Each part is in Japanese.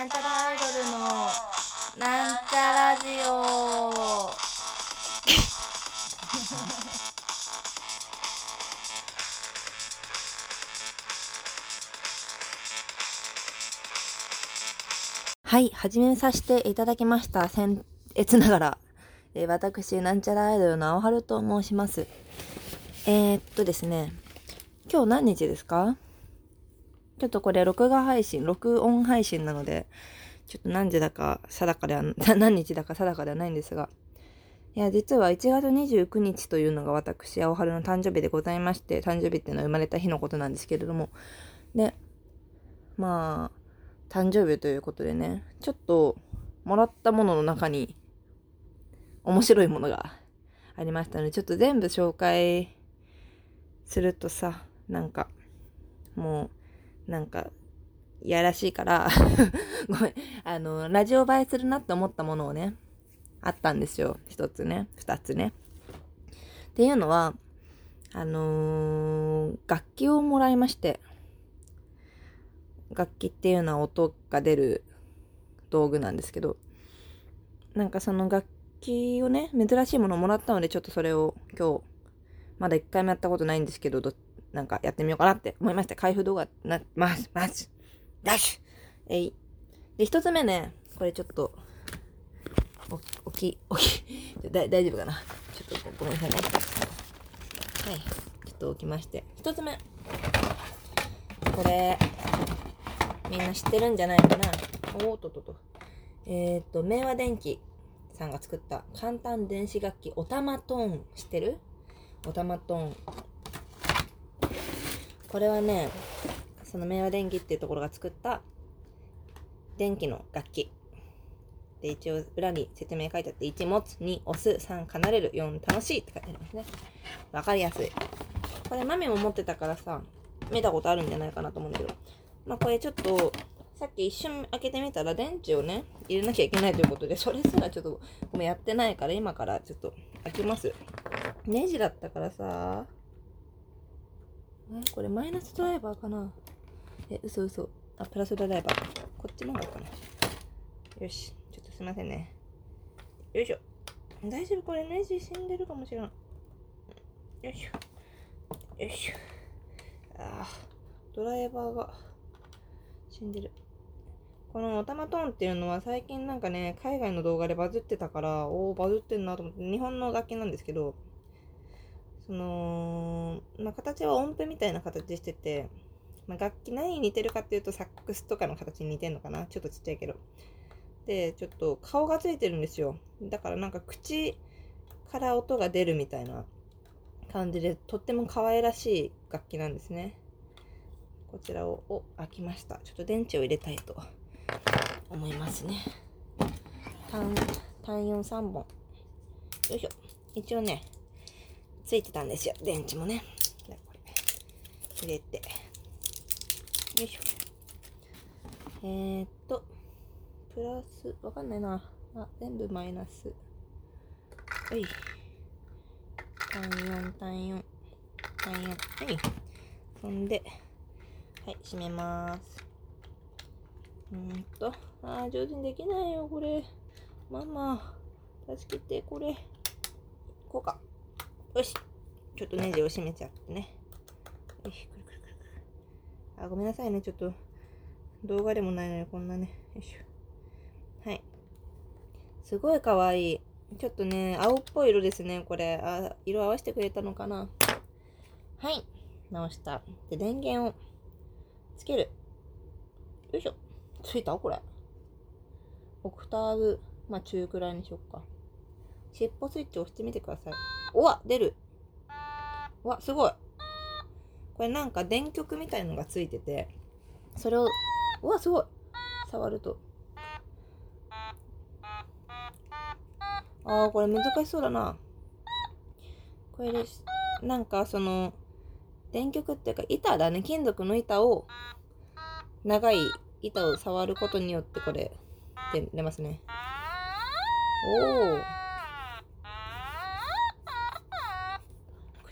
なんちゃらアイドルのなんちゃラジオ。はい始めさせていただきました。先月ながら、えー、私なんちゃらアイドルの青春と申します。えー、っとですね今日何日ですか？ちょっとこれ録画配信、録音配信なので、ちょっと何時だか定かでは、何日だか定かではないんですが、いや、実は1月29日というのが私、青春の誕生日でございまして、誕生日っていうのは生まれた日のことなんですけれども、で、まあ、誕生日ということでね、ちょっと、もらったものの中に、面白いものがありましたので、ちょっと全部紹介するとさ、なんか、もう、なんか、いやらしいから ごめん、あの、ラジオ映えするなって思ったものをね、あったんですよ。一つね、二つね。っていうのは、あのー、楽器をもらいまして、楽器っていうのは音が出る道具なんですけど、なんかその楽器をね、珍しいものをもらったので、ちょっとそれを今日、まだ一回もやったことないんですけど、どなんかやってみようかなって思いました。開封動画な、ます、ます、ダッシュえい。で、一つ目ね、これちょっと、お、おき、おき、だ大丈夫かな？ちょっとごめんなさいね。はい。ちょっと置きまして。一つ目。これ、みんな知ってるんじゃないかな？おーっとっとと。えっ、と、明和電機さんが作った簡単電子楽器、おたまトーン。知ってる？おたまトーン。これはね、その明和電機っていうところが作った電気の楽器。で、一応裏に説明書いてあって、1持つ、2押す、3離れる、4楽しいって書いてありますね。わかりやすい。これ、マミも持ってたからさ、見たことあるんじゃないかなと思うんだけど。まあ、これちょっと、さっき一瞬開けてみたら電池をね、入れなきゃいけないということで、それすらちょっと、ごめん、やってないから、今からちょっと開けます。ネジだったからさ、これマイナスドライバーかな？え、嘘嘘。あ、プラスドライバー。こっちの方がいいかな。よし。ちょっとすいませんね。よいしょ。大丈夫？これネジ死んでるかもしれん。よいしょ。よいしょ。ああ、ドライバーが死んでる。このオタマトーンっていうのは最近なんかね、海外の動画でバズってたから、おお、バズってんなと思って、日本の楽器なんですけど、その、まあ、形は音符みたいな形してて、まあ、楽器何に似てるかっていうとサックスとかの形に似てんのかなちょっとちっちゃいけど。で、ちょっと顔がついてるんですよ。だからなんか口から音が出るみたいな感じで、とっても可愛らしい楽器なんですね。こちらを、お、開きました。ちょっと電池を入れたいと思いますね。単、単4 3本。よいしょ。一応ね、ついてたんですよ。電池もね。入れて。よいしょ。えー、っと、プラス、わかんないな。あ、全部マイナス。はい。単4、単4、単4。はい。そんで、はい、閉めます。うんと、あー、上手にできないよ、これ。ママ、助けて、これ。こうか。よし。ちょっとネジを締めちゃってね。よし、くるくるくるくる。あ、ごめんなさいね。ちょっと、動画でもないのにこんなね。よいしょ。はい。すごいかわいい。ちょっとね、青っぽい色ですね、これ。あ、色合わせてくれたのかな。はい。直した。で、電源をつける。よいしょ。ついた？これ。オクターブ、まあ中くらいにしよっか。尻尾スイッチ押してみてください。おわ出るわ、すごいこれなんか電極みたいのがついてて、それを、うわ、すごい触ると。ああ、これ難しそうだな。これです。なんかその、電極っていうか板だね。金属の板を、長い板を触ることによってこれ、出ますね。おお。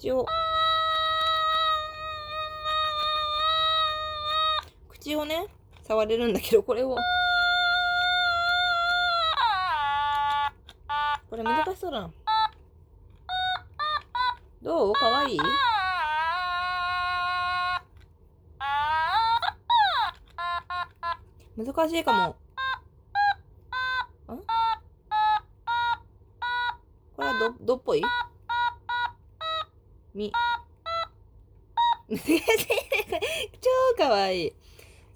口を、口をね、触れるんだけど、これを、これ難しそうだな。どう？かわい？い難しいかも。んこれはど、どっぽい？み。超かわいい。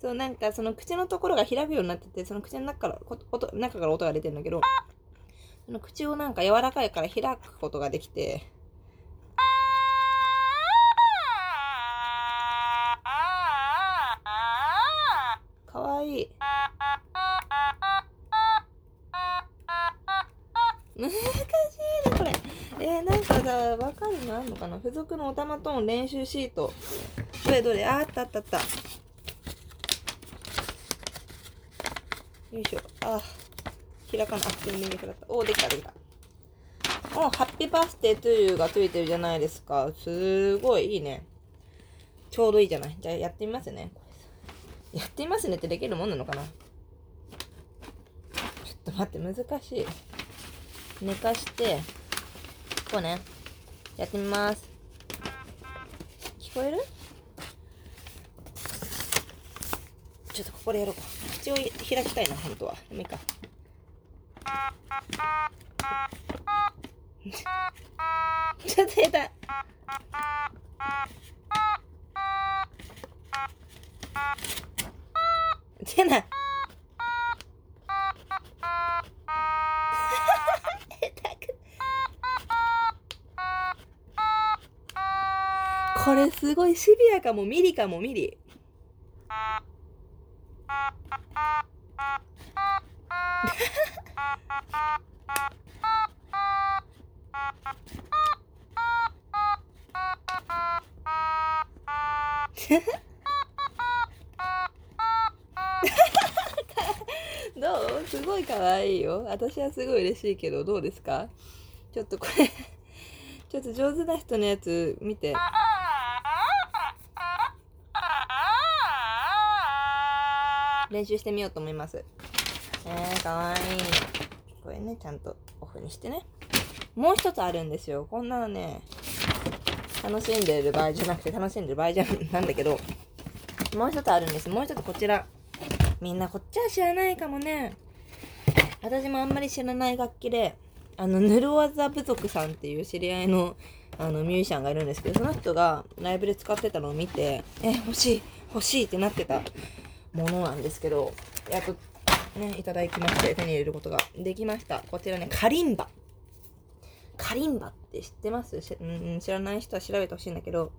そう、なんかその口のところが開くようになってて、その口の中から音、中から音が出てるんだけど、その口をなんか柔らかいから開くことができて、かさ、わかるのあんのかな？付属のおたまトーン練習シート。どれどれ？あ、あったあったあった。よいしょ。あ、開かな。あ、全然できなった。おできたできた。おハッピーバースデートゥーユーがついてるじゃないですか。すごいいいね。ちょうどいいじゃない？じゃあやってみますね。やってみますねってできるもんなのかな？ちょっと待って、難しい。寝かして、こうね。やってみます。聞こえる？ちょっとここでやろうか。口を開きたいな、本当は。でもいいか。ちょっと下手。出ない。これすごいシビアかもミリかもミリ。どう？すごい可愛いよ。私はすごい嬉しいけど、どうですか？ちょっとこれちょっと上手な人のやつ見て。練習してみようと思います。えー、かわいい。これね、ちゃんとオフにしてね。もう一つあるんですよ。こんなのね、楽しんでる場合じゃなくて楽しんでる場合じゃなんだけど、もう一つあるんです。もう一つこちら。みんなこっちは知らないかもね。私もあんまり知らない楽器で、あの、ヌルワザ部族さんっていう知り合いの、あの、ミュージシャンがいるんですけど、その人がライブで使ってたのを見て、え、欲しい、欲しいってなってたものなんですけど、やっとね、いただきまして、手に入れることができました。こちらね、カリンバ。カリンバって知ってます？うん、知らない人は調べてほしいんだけど、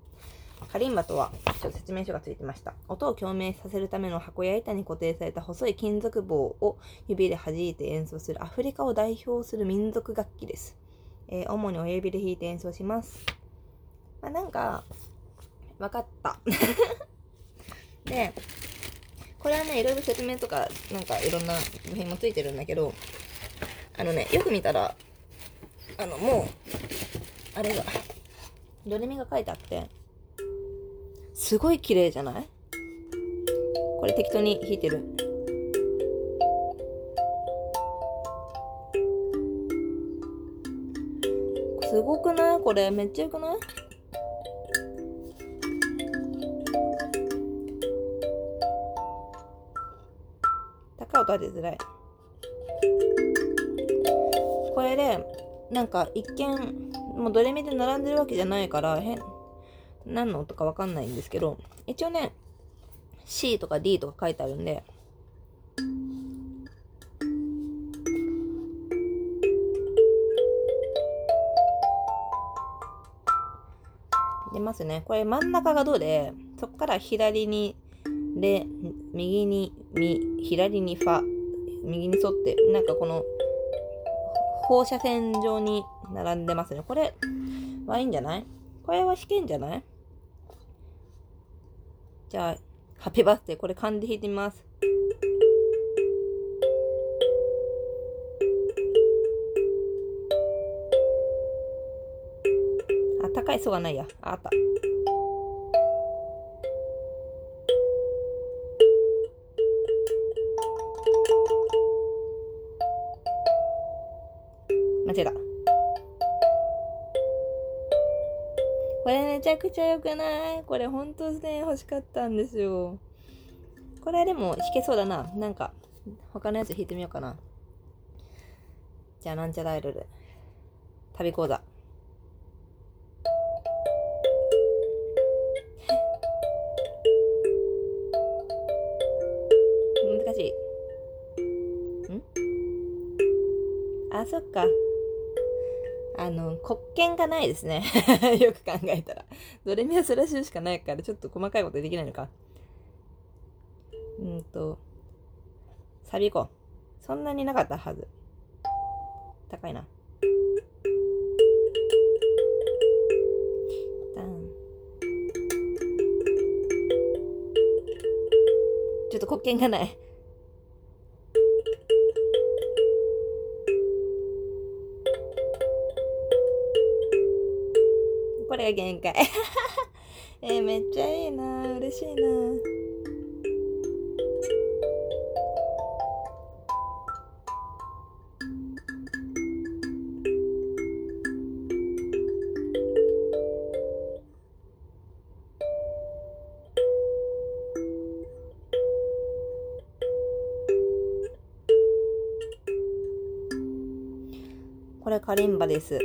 カリンバとは、ちょっと説明書がついてました。音を共鳴させるための箱や板に固定された細い金属棒を指で弾いて演奏するアフリカを代表する民族楽器です。えー、主に親指で弾いて演奏します。まあ、なんか、わかった。で、これはね、いろいろ説明とか、なんかいろんな部品もついてるんだけど、あのね、よく見たら、あの、もう、あれが、ドレミが書いてあって、すごい綺麗じゃない？これ適当に弾いてる。すごくない？これ。めっちゃよくない？音立てづらい。これで、なんか一見、もうドレミで並んでるわけじゃないから、変、何の音かわかんないんですけど、一応ね、C とか D とか書いてあるんで、出ますね。これ真ん中がドで、そこから左にレ、右にミ、左にファ、右に沿って、なんかこの放射線状に並んでますね。これはいいんじゃない？これは弾けんじゃない？じゃあ、ハッピーバースデー、これ勘で弾いてみます。あ、高い層がないや。あった。これめちゃくちゃ良くない？これほんとね、欲しかったんですよ。これでも弾けそうだな。なんか、他のやつ弾いてみようかな。じゃあ、なんちゃらアイドル。旅講座。難しい。ん？あ、そっか。あの、黒鍵がないですね。よく考えたら。ドレミアスラッシュしかないから、ちょっと細かいことできないのか。うんと、サビ行こう。そんなになかったはず。高いな。ちょっと黒鍵がない。が限界。えー、めっちゃいいな嬉しいなこれカリンバです。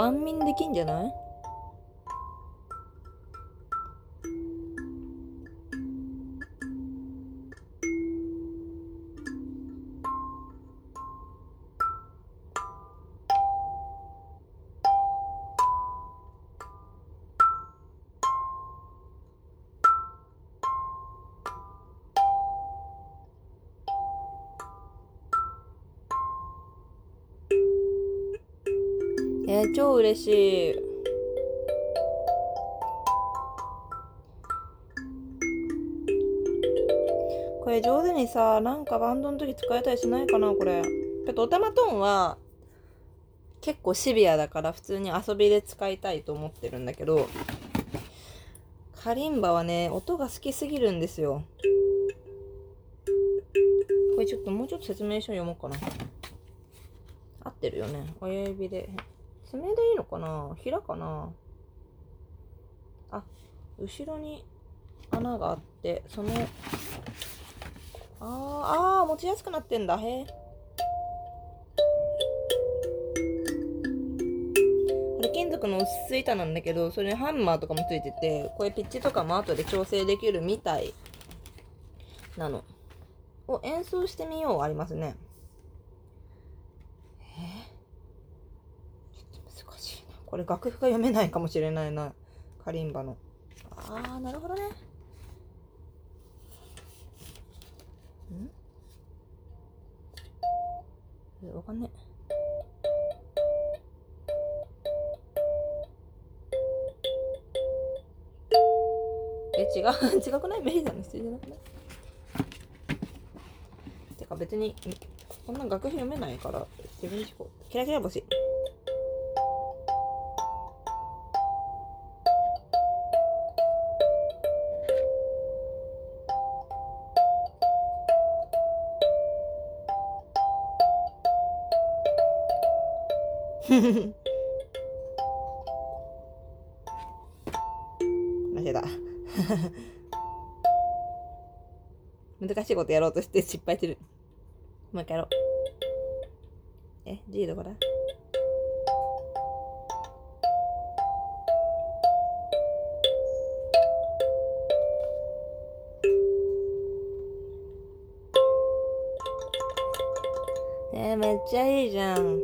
安眠できんじゃない？超嬉しい。これ上手にさ、なんかバンドの時使えたりしないかな、これ。ちょっとオタマトーンは結構シビアだから普通に遊びで使いたいと思ってるんだけど、カリンバはね、音が好きすぎるんですよ。これちょっともうちょっと説明書読もうかな。合ってるよね。親指で。爪でいいのかな？平かな？あ、後ろに穴があって、その、あー、あー、持ちやすくなってんだ。へえ。これ金属の薄い板なんだけど、それにハンマーとかもついてて、これピッチとかも後で調整できるみたいなの。を演奏してみようありますね。難しいな。これ楽譜が読めないかもしれないな。カリンバの。あー、なるほどね。ん？えわかんねえ。え、違う、違くない？メリーさんの必要じゃなくない？てか別に、こんな楽譜読めないから、自分で弾こう。キラキラ星。間違えた。難しいことやろうとして失敗してる。もう一回やろう。え、G どこだ？えー、めっちゃいいじゃん。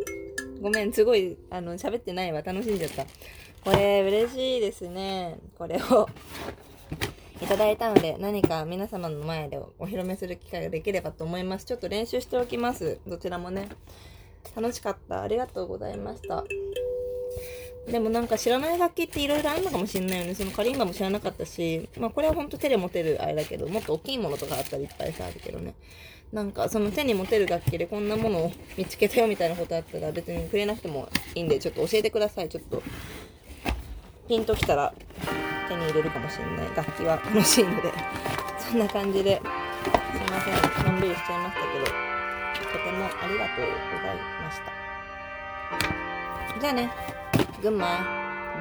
ごめん、すごい、あの、喋ってないわ。楽しんじゃった。これ、嬉しいですね。これを いただいたので、何か皆様の前でお披露目する機会ができればと思います。ちょっと練習しておきます。どちらもね。楽しかった。ありがとうございました。でもなんか知らない楽器っていろいろあるのかもしんないよね。そのカリンバも知らなかったし、まあこれはほんと手で持てるあれだけど、もっと大きいものとかあったらいっぱいさ、あるけどね。なんかその手に持てる楽器でこんなものを見つけたよみたいなことあったら別にくれなくてもいいんで、ちょっと教えてください。ちょっと、ピンときたら手に入れるかもしんない。楽器は楽しいので。そんな感じで、すいません。のんびりしちゃいましたけど、とてもありがとうございました。じゃあね。群馬。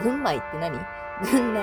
群馬って何？群馬。